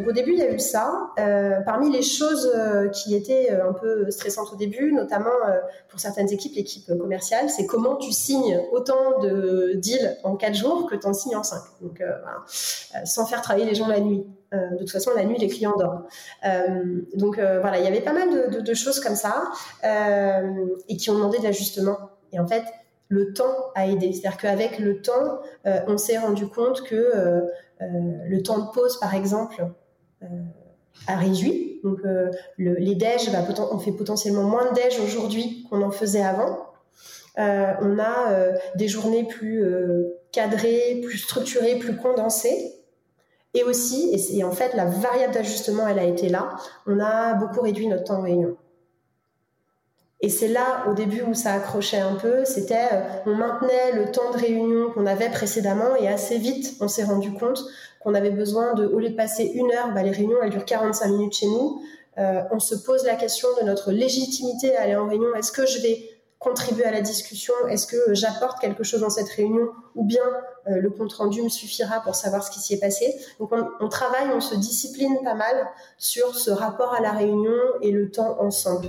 Donc au début, il y a eu ça. Euh, parmi les choses euh, qui étaient euh, un peu stressantes au début, notamment pour certaines équipes, l'équipe commerciale, c'est comment tu signes autant de deals en 4 jours que tu en signes en 5. Donc voilà. sans faire travailler les gens la nuit. de toute façon, la nuit, les clients dorment. donc voilà, il y avait pas mal de, de choses comme ça et qui ont demandé de l'ajustement. Et en fait, le temps a aidé. C'est-à-dire qu'avec le temps, on s'est rendu compte que le temps de pause, par exemple, a réduit. Donc, euh, le, les déj, bah, on fait potentiellement moins de déj aujourd'hui qu'on en faisait avant. Euh, on a des journées plus cadrées, plus structurées, plus condensées. Et aussi, et, en fait, la variable d'ajustement, elle a été là, on a beaucoup réduit notre temps de réunion. Et c'est là, au début, où ça accrochait un peu, c'était, on maintenait le temps de réunion qu'on avait précédemment et assez vite, on s'est rendu compte qu'on avait besoin de, au lieu de passer une heure, bah, les réunions, elles durent 45 minutes chez nous. Euh, on se pose la question de notre légitimité à aller en réunion. Est-ce que je vais contribuer à la discussion? Est-ce que j'apporte quelque chose dans cette réunion? Ou bien euh, le compte-rendu me suffira pour savoir ce qui s'y est passé? Donc on, on, travaille, on se discipline pas mal sur ce rapport à la réunion et le temps ensemble.